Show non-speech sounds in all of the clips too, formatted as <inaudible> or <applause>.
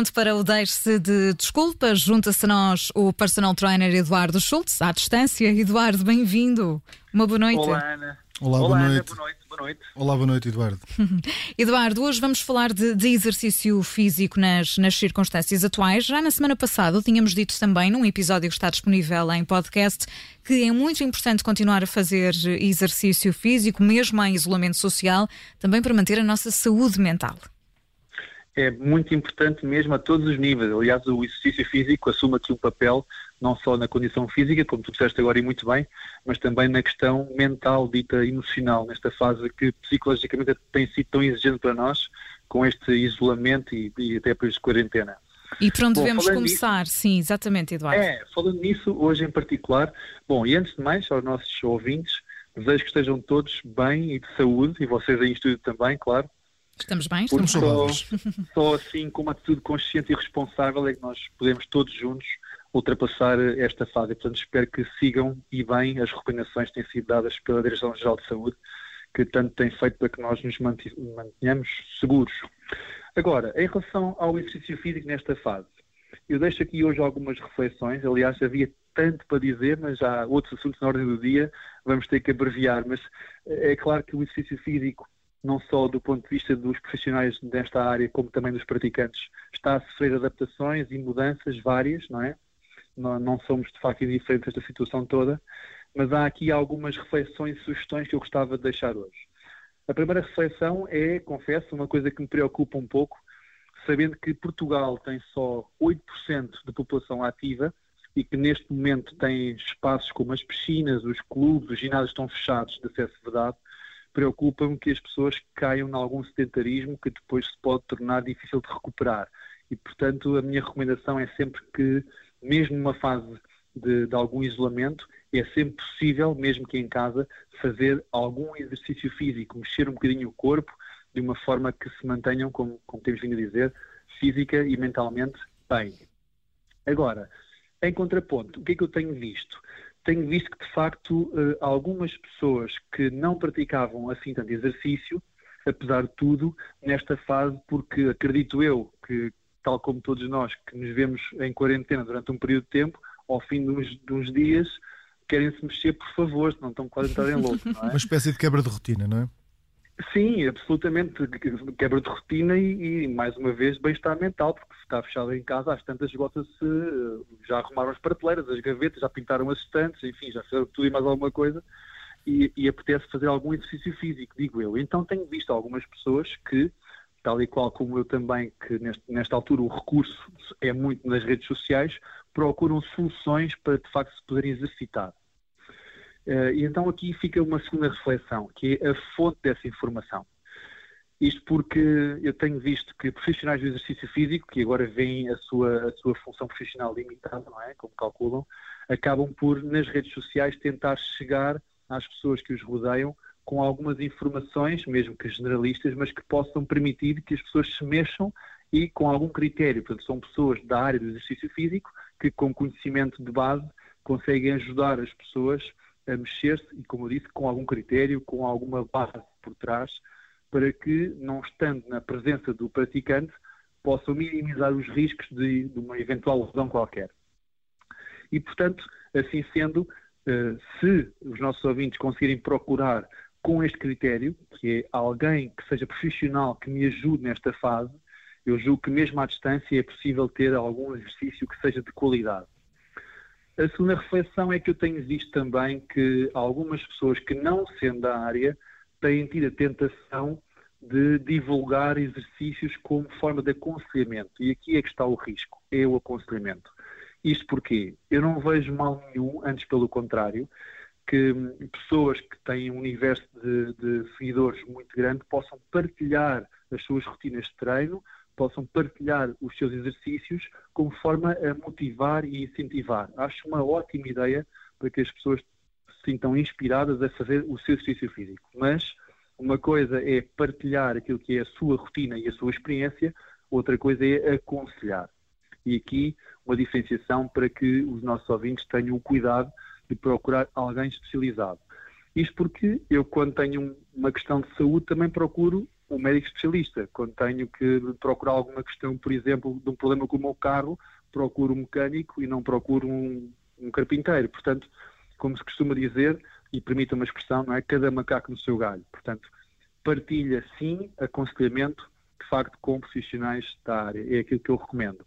pronto para o Deixe-se de Desculpas. Junta-se a nós o personal trainer Eduardo Schultz, à distância. Eduardo, bem-vindo. Uma boa noite. Olá, Ana. Olá, Olá boa, Ana, noite. boa noite. Boa noite. Olá, boa noite, Eduardo. <laughs> Eduardo, hoje vamos falar de, de exercício físico nas, nas circunstâncias atuais. Já na semana passada tínhamos dito também, num episódio que está disponível em podcast, que é muito importante continuar a fazer exercício físico, mesmo em isolamento social, também para manter a nossa saúde mental. É muito importante mesmo a todos os níveis. Aliás, o exercício físico assume aqui um papel não só na condição física, como tu disseste agora e muito bem, mas também na questão mental, dita emocional, nesta fase que psicologicamente tem sido tão exigente para nós, com este isolamento e, e até por de quarentena. E por onde bom, devemos começar? Nisso, Sim, exatamente, Eduardo. É, falando nisso, hoje em particular, bom, e antes de mais, aos nossos ouvintes, desejo que estejam todos bem e de saúde, e vocês aí em estúdio também, claro. Estamos bem, estamos só, <laughs> só assim, com uma atitude consciente e responsável, é que nós podemos todos juntos ultrapassar esta fase. Portanto, espero que sigam e bem as recomendações que têm sido dadas pela Direção-Geral de Saúde, que tanto tem feito para que nós nos mantenhamos seguros. Agora, em relação ao exercício físico nesta fase, eu deixo aqui hoje algumas reflexões. Aliás, havia tanto para dizer, mas há outros assuntos na ordem do dia, vamos ter que abreviar. Mas é claro que o exercício físico, não só do ponto de vista dos profissionais desta área, como também dos praticantes, está a sofrer adaptações e mudanças várias, não é? não, somos de facto indiferentes a esta situação toda, mas há aqui algumas reflexões e sugestões que eu gostava de deixar hoje. A primeira reflexão é, confesso, uma coisa que me preocupa um pouco, sabendo que Portugal tem só 8% de população ativa e que neste momento tem espaços como as piscinas, os clubes, os ginásios estão fechados de acesso vedado, preocupa-me que as pessoas caiam em algum sedentarismo que depois se pode tornar difícil de recuperar. E, portanto, a minha recomendação é sempre que mesmo numa fase de, de, algum isolamento, é sempre possível, mesmo que em casa, fazer algum exercício físico, mexer um bocadinho o corpo, de uma forma que se mantenham, como, como temos vindo a dizer, física e mentalmente bem. Agora, em contraponto, o que é que eu tenho visto? Tenho visto que, de facto, eh, algumas pessoas que não praticavam assim tanto exercício, apesar de tudo, nesta fase, porque acredito eu que, tal como todos nós que nos vemos em quarentena durante um período de tempo, ao fim de uns, de uns dias, querem se mexer, por favor, senão estão quase a entrar em louco. É? Uma espécie de quebra de rotina, não é? Sim, absolutamente. Quebra de rotina e, e mais uma vez, bem-estar mental, porque se está fechado em casa, às tantas esgota-se, já arrumaram as prateleiras, as gavetas, já pintaram as estantes, enfim, já fizeram tudo e mais alguma coisa. E, e apetece fazer algum exercício físico, digo eu. Então tenho visto algumas pessoas que tal e qual como eu também, que neste, nesta altura o recurso é muito nas redes sociais, procuram soluções para de facto se poderem exercitar. Uh, e então aqui fica uma segunda reflexão, que é a fonte dessa informação. Isto porque eu tenho visto que profissionais do exercício físico, que agora veem a sua, a sua função profissional limitada, não é? Como calculam, acabam por, nas redes sociais, tentar chegar às pessoas que os rodeiam com algumas informações, mesmo que generalistas, mas que possam permitir que as pessoas se mexam e com algum critério. Portanto, são pessoas da área do exercício físico que, com conhecimento de base, conseguem ajudar as pessoas a mexer-se e, como eu disse, com algum critério, com alguma base por trás, para que, não estando na presença do praticante, possam minimizar os riscos de, de uma eventual lesão qualquer. E, portanto, assim sendo, eh, se os nossos ouvintes conseguirem procurar com este critério, que é alguém que seja profissional, que me ajude nesta fase, eu julgo que mesmo à distância é possível ter algum exercício que seja de qualidade. A segunda reflexão é que eu tenho visto também que algumas pessoas que não sendo da área têm tido a tentação de divulgar exercícios como forma de aconselhamento. E aqui é que está o risco, é o aconselhamento. Isto porque eu não vejo mal nenhum, antes pelo contrário, que pessoas que têm um universo de, de, seguidores muito grande possam partilhar as suas rotinas de treino, possam partilhar os seus exercícios como forma a motivar e incentivar. Acho uma ótima ideia para que as pessoas se sintam inspiradas a fazer o seu exercício físico. Mas uma coisa é partilhar aquilo que é a sua rotina e a sua experiência, outra coisa é aconselhar. E aqui uma diferenciação para que os nossos ouvintes tenham o cuidado de procurar alguém especializado. Isto porque eu, quando tenho uma questão de saúde, também procuro um médico especialista. Quando tenho que procurar alguma questão, por exemplo, de um problema com o meu carro, procuro um mecânico e não procuro um, um carpinteiro. Portanto, como se costuma dizer, e permita uma expressão, não é? Cada macaco no seu galho. Portanto, partilha sim aconselhamento, de facto, com profissionais da área. É aquilo que eu recomendo.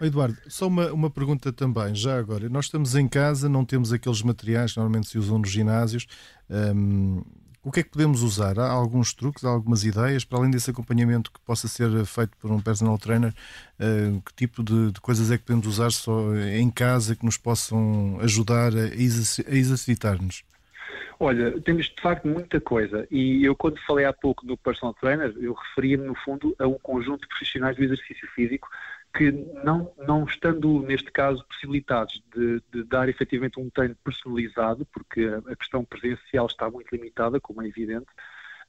Eduardo, só uma, uma pergunta também, já agora. Nós estamos em casa, não temos aqueles materiais que normalmente se usam nos ginásios. Um, o que é que podemos usar? Há alguns truques, há algumas ideias, para além desse acompanhamento que possa ser feito por um personal trainer, uh, que tipo de, de, coisas é que podemos usar só em casa que nos possam ajudar a, exercitar-nos? Olha, temos de facto muita coisa e eu quando falei há pouco do personal trainer, eu referia-me no fundo a um conjunto de profissionais do exercício físico que não, não estando, neste caso, possibilitados de, de, dar efetivamente um treino personalizado, porque a questão presencial está muito limitada, como é evidente,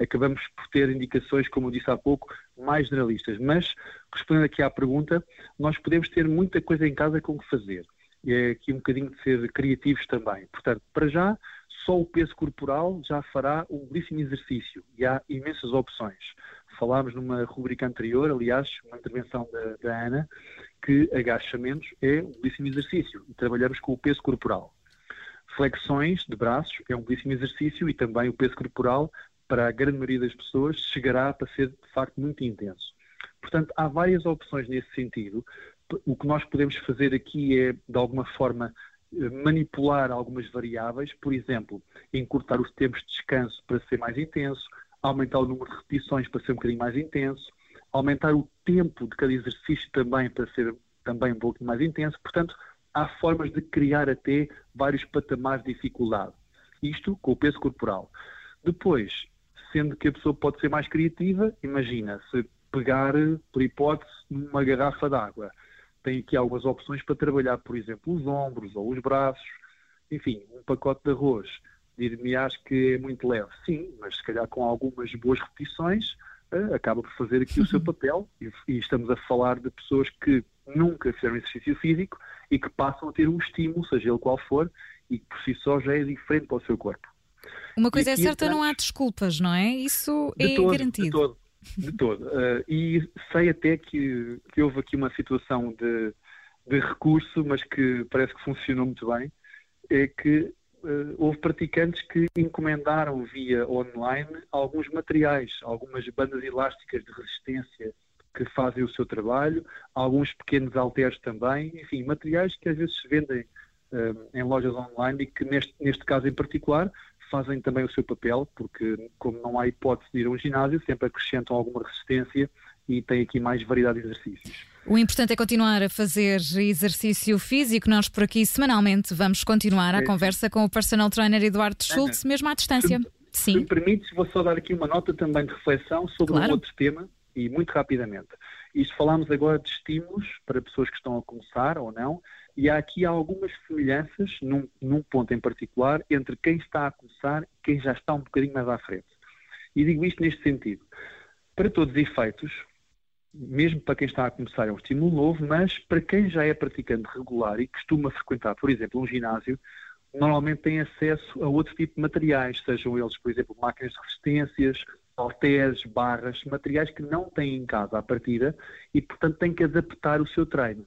acabamos por ter indicações, como eu disse há pouco, mais generalistas. Mas, respondendo aqui à pergunta, nós podemos ter muita coisa em casa com que fazer. E é aqui um bocadinho de ser criativos também. Portanto, para já, só o peso corporal já fará um belíssimo exercício e há imensas opções falámos numa rubrica anterior, aliás, uma intervenção da, da Ana, que agachamentos é um belíssimo exercício e trabalhamos com o peso corporal. Flexões de braços é um belíssimo exercício e também o peso corporal, para a grande maioria das pessoas, chegará para ser de facto muito intenso. Portanto, há várias opções nesse sentido. O que nós podemos fazer aqui é, de alguma forma, manipular algumas variáveis, por exemplo, encurtar os tempos de descanso para ser mais intenso, aumentar o número de repetições para ser um bocadinho mais intenso, aumentar o tempo de cada exercício também para ser também um pouquinho mais intenso. Portanto, há formas de criar até vários patamares de dificuldade. Isto com o peso corporal. Depois, sendo que a pessoa pode ser mais criativa, imagina, se pegar, por hipótese, numa garrafa d'água. Tem aqui algumas opções para trabalhar, por exemplo, os ombros ou os braços, enfim, um pacote de arroz dir-me acho que é muito leve. Sim, mas se calhar com algumas boas repetições uh, acaba por fazer aqui o seu papel e, e, estamos a falar de pessoas que nunca fizeram exercício físico e que passam a ter um estímulo, seja ele qual for, e que por si só já é diferente para o seu corpo. Uma coisa é certa, não há desculpas, não é? Isso é todo, garantido. De todo, de todo. Uh, <laughs> e sei até que, que houve aqui uma situação de, de recurso, mas que parece que funcionou muito bem, é que houve praticantes que encomendaram via online alguns materiais, algumas bandas elásticas de resistência que fazem o seu trabalho, alguns pequenos halteres também, enfim, materiais que às vezes se vendem uh, em lojas online e que neste, neste caso em particular fazem também o seu papel, porque como não há hipótese de ir a um ginásio, sempre acrescentam alguma resistência e tem aqui mais variedade de exercícios. O importante é continuar a fazer exercício físico. Nós por aqui semanalmente vamos continuar a é. conversa com o personal trainer Eduardo Schultz, mesmo à distância. Se, Sim. Se me permites, vou só dar aqui uma nota também de reflexão sobre claro. um outro tema e muito rapidamente. Isto falámos agora de estímulos para pessoas que estão a começar ou não, e há aqui algumas semelhanças, num, num ponto em particular, entre quem está a começar e quem já está um bocadinho mais à frente. E digo isto neste sentido. Para todos os efeitos, mesmo para quem está a começar é um estímulo novo, mas para quem já é praticante regular e costuma frequentar, por exemplo, um ginásio, normalmente tem acesso a outro tipo de materiais, sejam eles, por exemplo, máquinas de resistências, halteres, barras, materiais que não têm em casa à partida e, portanto, têm que adaptar o seu treino.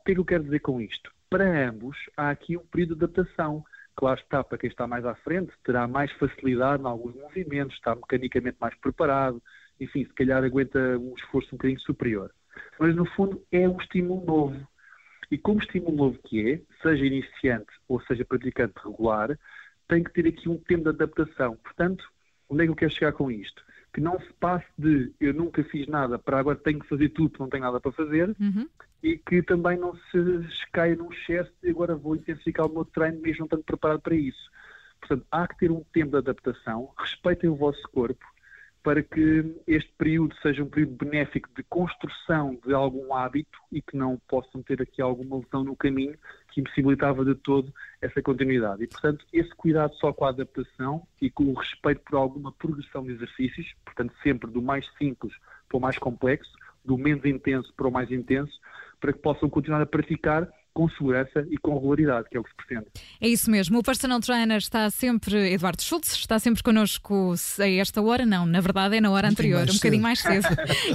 O que é que eu quero dizer com isto? Para ambos, há aqui um período de adaptação. Claro está, para quem está mais à frente, terá mais facilidade em alguns movimentos, está mecanicamente mais preparado, enfim, se calhar aguenta um esforço um bocadinho superior. Mas, no fundo, é um estímulo novo. E como estímulo novo que é, seja iniciante ou seja praticante regular, tem que ter aqui um tempo de adaptação. Portanto, onde é que eu quero chegar com isto? Que não se passe de eu nunca fiz nada para agora tenho que fazer tudo não tenho nada para fazer uhum. e que também não se caia num excesso de agora vou intensificar o meu treino mesmo não estando preparado para isso. Portanto, há que ter um tempo de adaptação, respeitem o vosso corpo, para que este período seja um período benéfico de construção de algum hábito e que não possam ter aqui alguma lesão no caminho que impossibilitava de todo essa continuidade. E, portanto, esse cuidado só com a adaptação e com o respeito por alguma progressão de exercícios, portanto, sempre do mais simples para o mais complexo, do menos intenso para o mais intenso, para que possam continuar a praticar com segurança e com regularidade, que é o que se pretende. É isso mesmo. O personal trainer está sempre, Eduardo Schultz, está sempre connosco a esta hora, não, na verdade é na hora anterior, um bocadinho mais cedo.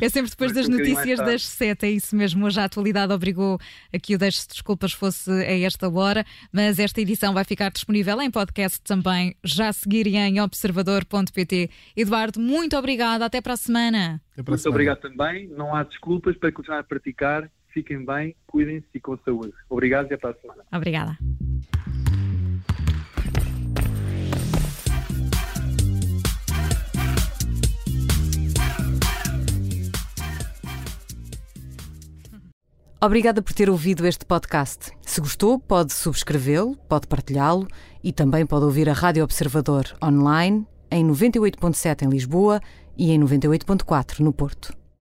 é sempre depois <laughs> das um notícias das sete, é isso mesmo. Hoje a atualidade obrigou a que o Deixe Desculpas fosse a esta hora, mas esta edição vai ficar disponível em podcast também, já a seguir em observador.pt. Eduardo, muito obrigado, até para a semana. Até para a muito semana. obrigado também, não há desculpas para continuar a praticar fiquem bem, cuidem-se e com saúde. Obrigado e até a semana. Obrigada. Obrigada por ter ouvido este podcast. Se gostou, pode subscrevê-lo, pode partilhá-lo e também pode ouvir a Rádio Observador online em 98.7 em Lisboa e em 98.4 no Porto.